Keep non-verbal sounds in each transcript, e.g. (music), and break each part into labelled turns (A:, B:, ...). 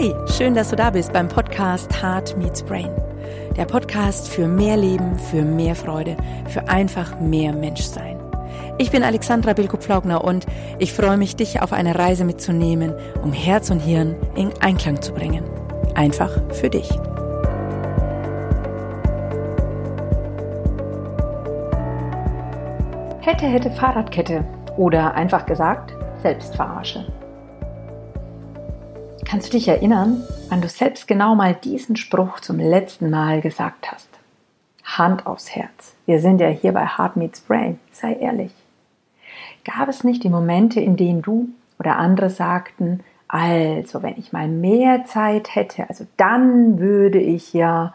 A: Hey, schön, dass du da bist beim Podcast Heart Meets Brain. Der Podcast für mehr Leben, für mehr Freude, für einfach mehr Menschsein. Ich bin Alexandra Bilko-Pflaugner und ich freue mich, dich auf eine Reise mitzunehmen, um Herz und Hirn in Einklang zu bringen. Einfach für dich.
B: Hätte, hätte Fahrradkette oder einfach gesagt Selbstverarsche. Kannst du dich erinnern, wann du selbst genau mal diesen Spruch zum letzten Mal gesagt hast? Hand aufs Herz. Wir sind ja hier bei Heart Meets Brain. Sei ehrlich. Gab es nicht die Momente, in denen du oder andere sagten, also wenn ich mal mehr Zeit hätte, also dann würde ich ja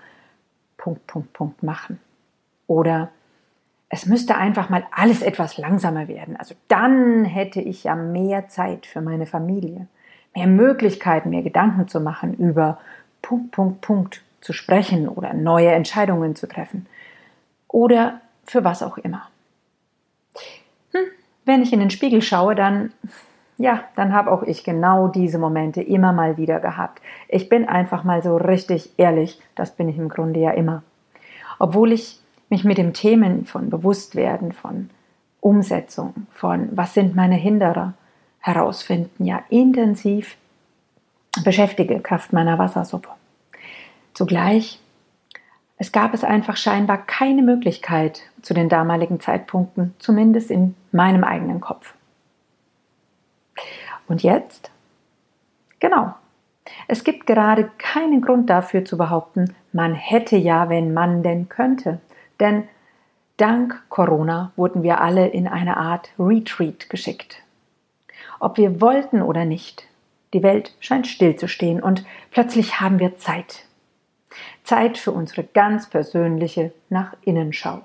B: Punkt, Punkt, Punkt machen. Oder es müsste einfach mal alles etwas langsamer werden. Also dann hätte ich ja mehr Zeit für meine Familie mehr Möglichkeiten, mehr Gedanken zu machen, über Punkt, Punkt, Punkt zu sprechen oder neue Entscheidungen zu treffen. Oder für was auch immer. Hm, wenn ich in den Spiegel schaue, dann, ja, dann habe auch ich genau diese Momente immer mal wieder gehabt. Ich bin einfach mal so richtig ehrlich, das bin ich im Grunde ja immer. Obwohl ich mich mit dem Themen von Bewusstwerden, von Umsetzung, von was sind meine Hinderer, herausfinden, ja intensiv beschäftige, Kraft meiner Wassersuppe. Zugleich, es gab es einfach scheinbar keine Möglichkeit zu den damaligen Zeitpunkten, zumindest in meinem eigenen Kopf. Und jetzt? Genau. Es gibt gerade keinen Grund dafür zu behaupten, man hätte ja, wenn man denn könnte. Denn dank Corona wurden wir alle in eine Art Retreat geschickt ob wir wollten oder nicht. Die Welt scheint stillzustehen und plötzlich haben wir Zeit. Zeit für unsere ganz persönliche Nach-Innenschau.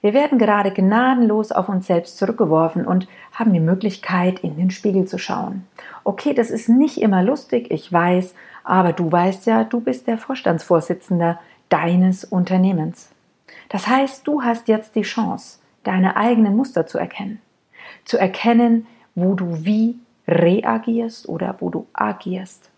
B: Wir werden gerade gnadenlos auf uns selbst zurückgeworfen und haben die Möglichkeit, in den Spiegel zu schauen. Okay, das ist nicht immer lustig, ich weiß, aber du weißt ja, du bist der Vorstandsvorsitzender deines Unternehmens. Das heißt, du hast jetzt die Chance, deine eigenen Muster zu erkennen. Zu erkennen, wo du wie reagierst oder wo du agierst.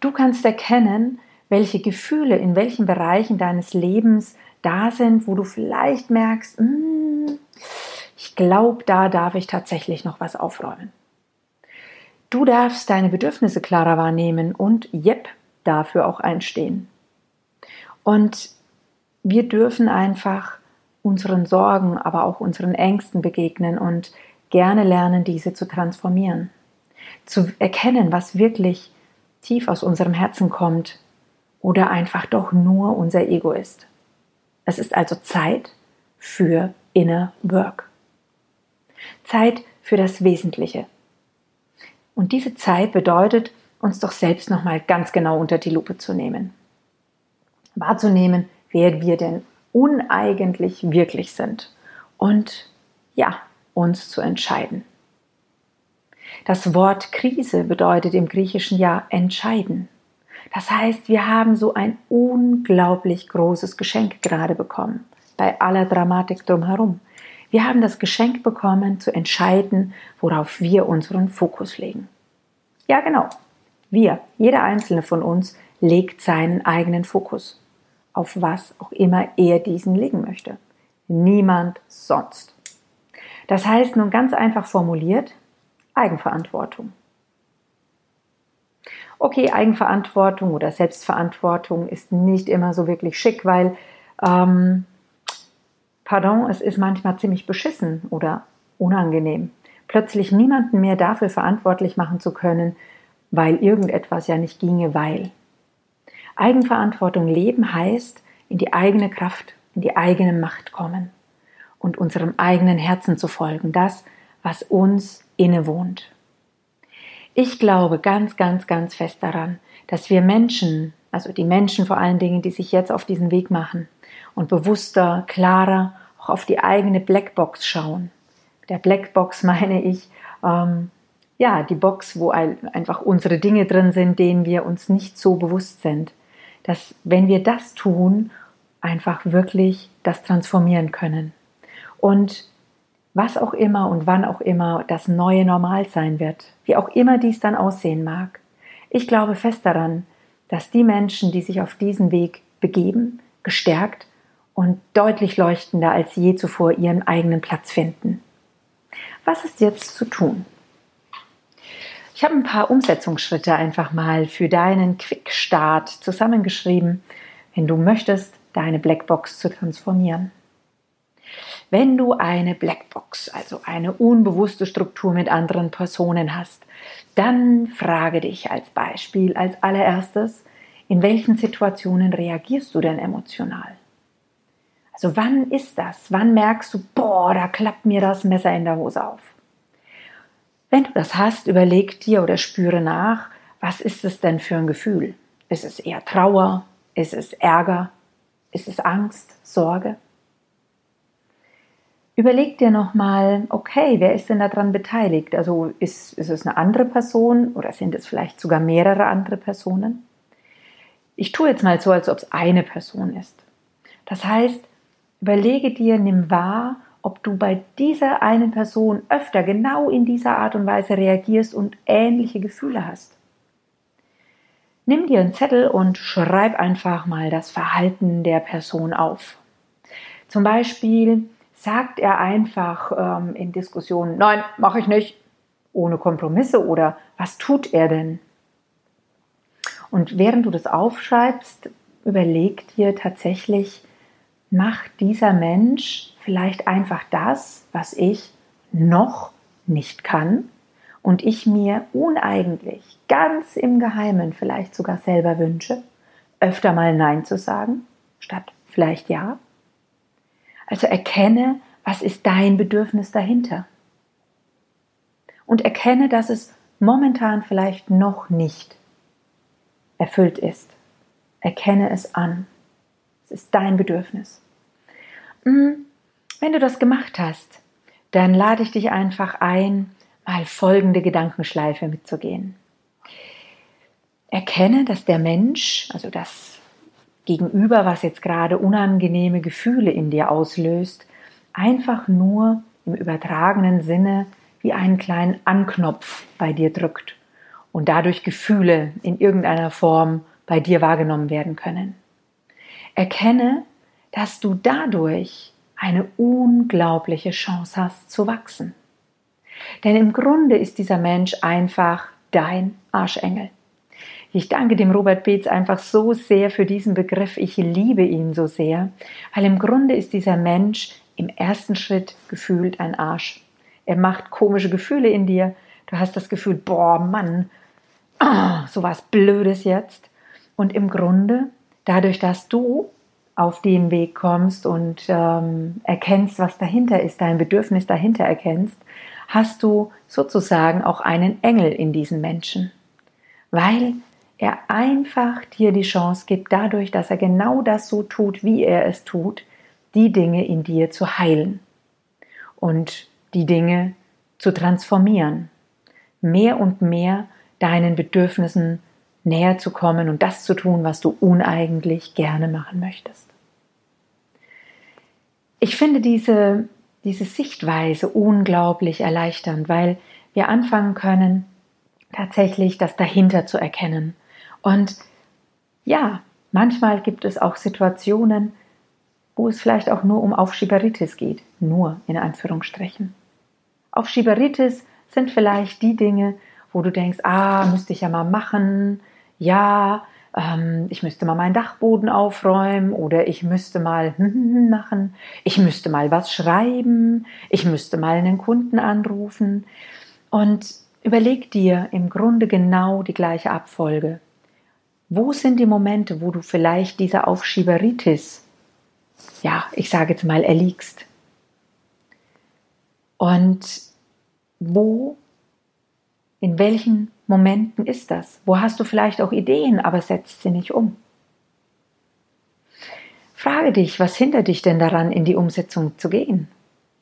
B: Du kannst erkennen, welche Gefühle in welchen Bereichen deines Lebens da sind, wo du vielleicht merkst, hm, ich glaube, da darf ich tatsächlich noch was aufräumen. Du darfst deine Bedürfnisse klarer wahrnehmen und yep, dafür auch einstehen. Und wir dürfen einfach unseren Sorgen, aber auch unseren Ängsten begegnen und gerne lernen, diese zu transformieren. Zu erkennen, was wirklich tief aus unserem Herzen kommt oder einfach doch nur unser Ego ist. Es ist also Zeit für Inner Work. Zeit für das Wesentliche. Und diese Zeit bedeutet, uns doch selbst nochmal ganz genau unter die Lupe zu nehmen. Wahrzunehmen, wer wir denn uneigentlich wirklich sind. Und ja, uns zu entscheiden. Das Wort Krise bedeutet im Griechischen ja entscheiden. Das heißt, wir haben so ein unglaublich großes Geschenk gerade bekommen, bei aller Dramatik drumherum. Wir haben das Geschenk bekommen, zu entscheiden, worauf wir unseren Fokus legen. Ja, genau. Wir, jeder einzelne von uns, legt seinen eigenen Fokus, auf was auch immer er diesen legen möchte. Niemand sonst. Das heißt nun ganz einfach formuliert, Eigenverantwortung. Okay, Eigenverantwortung oder Selbstverantwortung ist nicht immer so wirklich schick, weil, ähm, pardon, es ist manchmal ziemlich beschissen oder unangenehm, plötzlich niemanden mehr dafür verantwortlich machen zu können, weil irgendetwas ja nicht ginge, weil. Eigenverantwortung leben heißt, in die eigene Kraft, in die eigene Macht kommen und unserem eigenen Herzen zu folgen, das, was uns innewohnt. Ich glaube ganz, ganz, ganz fest daran, dass wir Menschen, also die Menschen vor allen Dingen, die sich jetzt auf diesen Weg machen und bewusster, klarer auch auf die eigene Blackbox schauen. Der Blackbox meine ich, ähm, ja, die Box, wo einfach unsere Dinge drin sind, denen wir uns nicht so bewusst sind. Dass, wenn wir das tun, einfach wirklich das transformieren können und was auch immer und wann auch immer das neue Normal sein wird, wie auch immer dies dann aussehen mag. Ich glaube fest daran, dass die Menschen, die sich auf diesen Weg begeben, gestärkt und deutlich leuchtender als je zuvor ihren eigenen Platz finden. Was ist jetzt zu tun? Ich habe ein paar Umsetzungsschritte einfach mal für deinen Quickstart zusammengeschrieben, wenn du möchtest, deine Blackbox zu transformieren. Wenn du eine Blackbox, also eine unbewusste Struktur mit anderen Personen hast, dann frage dich als Beispiel als allererstes, in welchen Situationen reagierst du denn emotional? Also wann ist das? Wann merkst du, boah, da klappt mir das Messer in der Hose auf? Wenn du das hast, überleg dir oder spüre nach, was ist es denn für ein Gefühl? Ist es eher Trauer? Ist es Ärger? Ist es Angst? Sorge? Überleg dir nochmal, okay, wer ist denn daran beteiligt? Also ist, ist es eine andere Person oder sind es vielleicht sogar mehrere andere Personen? Ich tue jetzt mal so, als ob es eine Person ist. Das heißt, überlege dir, nimm wahr, ob du bei dieser einen Person öfter genau in dieser Art und Weise reagierst und ähnliche Gefühle hast. Nimm dir einen Zettel und schreib einfach mal das Verhalten der Person auf. Zum Beispiel sagt er einfach ähm, in Diskussionen, nein, mache ich nicht, ohne Kompromisse oder was tut er denn? Und während du das aufschreibst, überleg dir tatsächlich, macht dieser Mensch vielleicht einfach das, was ich noch nicht kann und ich mir uneigentlich, ganz im Geheimen vielleicht sogar selber wünsche, öfter mal Nein zu sagen, statt vielleicht Ja. Also erkenne, was ist dein Bedürfnis dahinter. Und erkenne, dass es momentan vielleicht noch nicht erfüllt ist. Erkenne es an. Es ist dein Bedürfnis. Hm, wenn du das gemacht hast, dann lade ich dich einfach ein, mal folgende Gedankenschleife mitzugehen. Erkenne, dass der Mensch, also das Gegenüber, was jetzt gerade unangenehme Gefühle in dir auslöst, einfach nur im übertragenen Sinne wie einen kleinen Anknopf bei dir drückt und dadurch Gefühle in irgendeiner Form bei dir wahrgenommen werden können. Erkenne, dass du dadurch eine unglaubliche Chance hast zu wachsen. Denn im Grunde ist dieser Mensch einfach dein Arschengel. Ich danke dem Robert Beetz einfach so sehr für diesen Begriff. Ich liebe ihn so sehr, weil im Grunde ist dieser Mensch im ersten Schritt gefühlt ein Arsch. Er macht komische Gefühle in dir. Du hast das Gefühl, boah, Mann, oh, so was Blödes jetzt. Und im Grunde, dadurch, dass du auf den Weg kommst und ähm, erkennst, was dahinter ist, dein Bedürfnis dahinter erkennst, hast du sozusagen auch einen Engel in diesen Menschen. Weil er einfach dir die Chance gibt, dadurch, dass er genau das so tut, wie er es tut, die Dinge in dir zu heilen und die Dinge zu transformieren, mehr und mehr deinen Bedürfnissen näher zu kommen und das zu tun, was du uneigentlich gerne machen möchtest. Ich finde diese, diese Sichtweise unglaublich erleichternd, weil wir anfangen können, tatsächlich das dahinter zu erkennen. Und ja, manchmal gibt es auch Situationen, wo es vielleicht auch nur um Aufschieberitis geht. Nur in Anführungsstrichen. Aufschieberitis sind vielleicht die Dinge, wo du denkst, ah, müsste ich ja mal machen, ja, ähm, ich müsste mal meinen Dachboden aufräumen oder ich müsste mal (laughs) machen, ich müsste mal was schreiben, ich müsste mal einen Kunden anrufen und überleg dir im Grunde genau die gleiche Abfolge. Wo sind die Momente, wo du vielleicht dieser Aufschieberitis, ja, ich sage jetzt mal, erliegst? Und wo in welchen Momenten ist das? Wo hast du vielleicht auch Ideen, aber setzt sie nicht um? Frage dich, was hindert dich denn daran, in die Umsetzung zu gehen?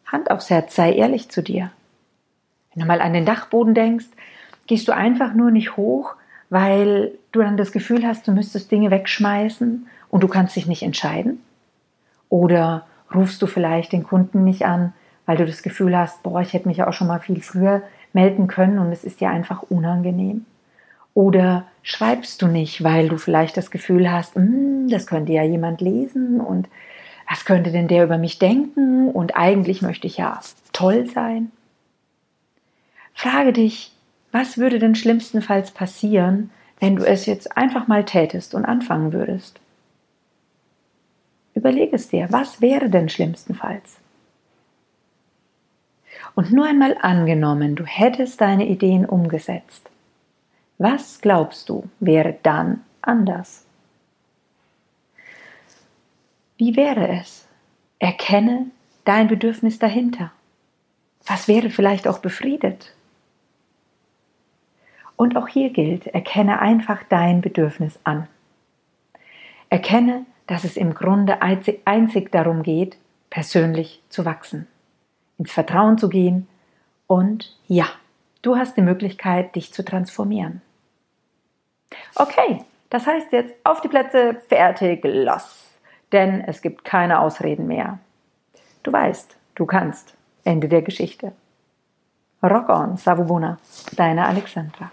B: Hand aufs Herz, sei ehrlich zu dir. Wenn du mal an den Dachboden denkst, gehst du einfach nur nicht hoch, weil du dann das Gefühl hast, du müsstest Dinge wegschmeißen und du kannst dich nicht entscheiden? Oder rufst du vielleicht den Kunden nicht an, weil du das Gefühl hast, boah, ich hätte mich ja auch schon mal viel früher melden können und es ist dir einfach unangenehm? Oder schreibst du nicht, weil du vielleicht das Gefühl hast, hm, das könnte ja jemand lesen und was könnte denn der über mich denken und eigentlich möchte ich ja toll sein? Frage dich, was würde denn schlimmstenfalls passieren, wenn du es jetzt einfach mal tätest und anfangen würdest? Überlege es dir, was wäre denn schlimmstenfalls? Und nur einmal angenommen, du hättest deine Ideen umgesetzt. Was glaubst du, wäre dann anders? Wie wäre es? Erkenne dein Bedürfnis dahinter. Was wäre vielleicht auch befriedet? Und auch hier gilt, erkenne einfach dein Bedürfnis an. Erkenne, dass es im Grunde einzig darum geht, persönlich zu wachsen, ins Vertrauen zu gehen und ja, du hast die Möglichkeit, dich zu transformieren. Okay, das heißt jetzt auf die Plätze, fertig, los. Denn es gibt keine Ausreden mehr. Du weißt, du kannst. Ende der Geschichte. Rock on, Savubuna, deine Alexandra.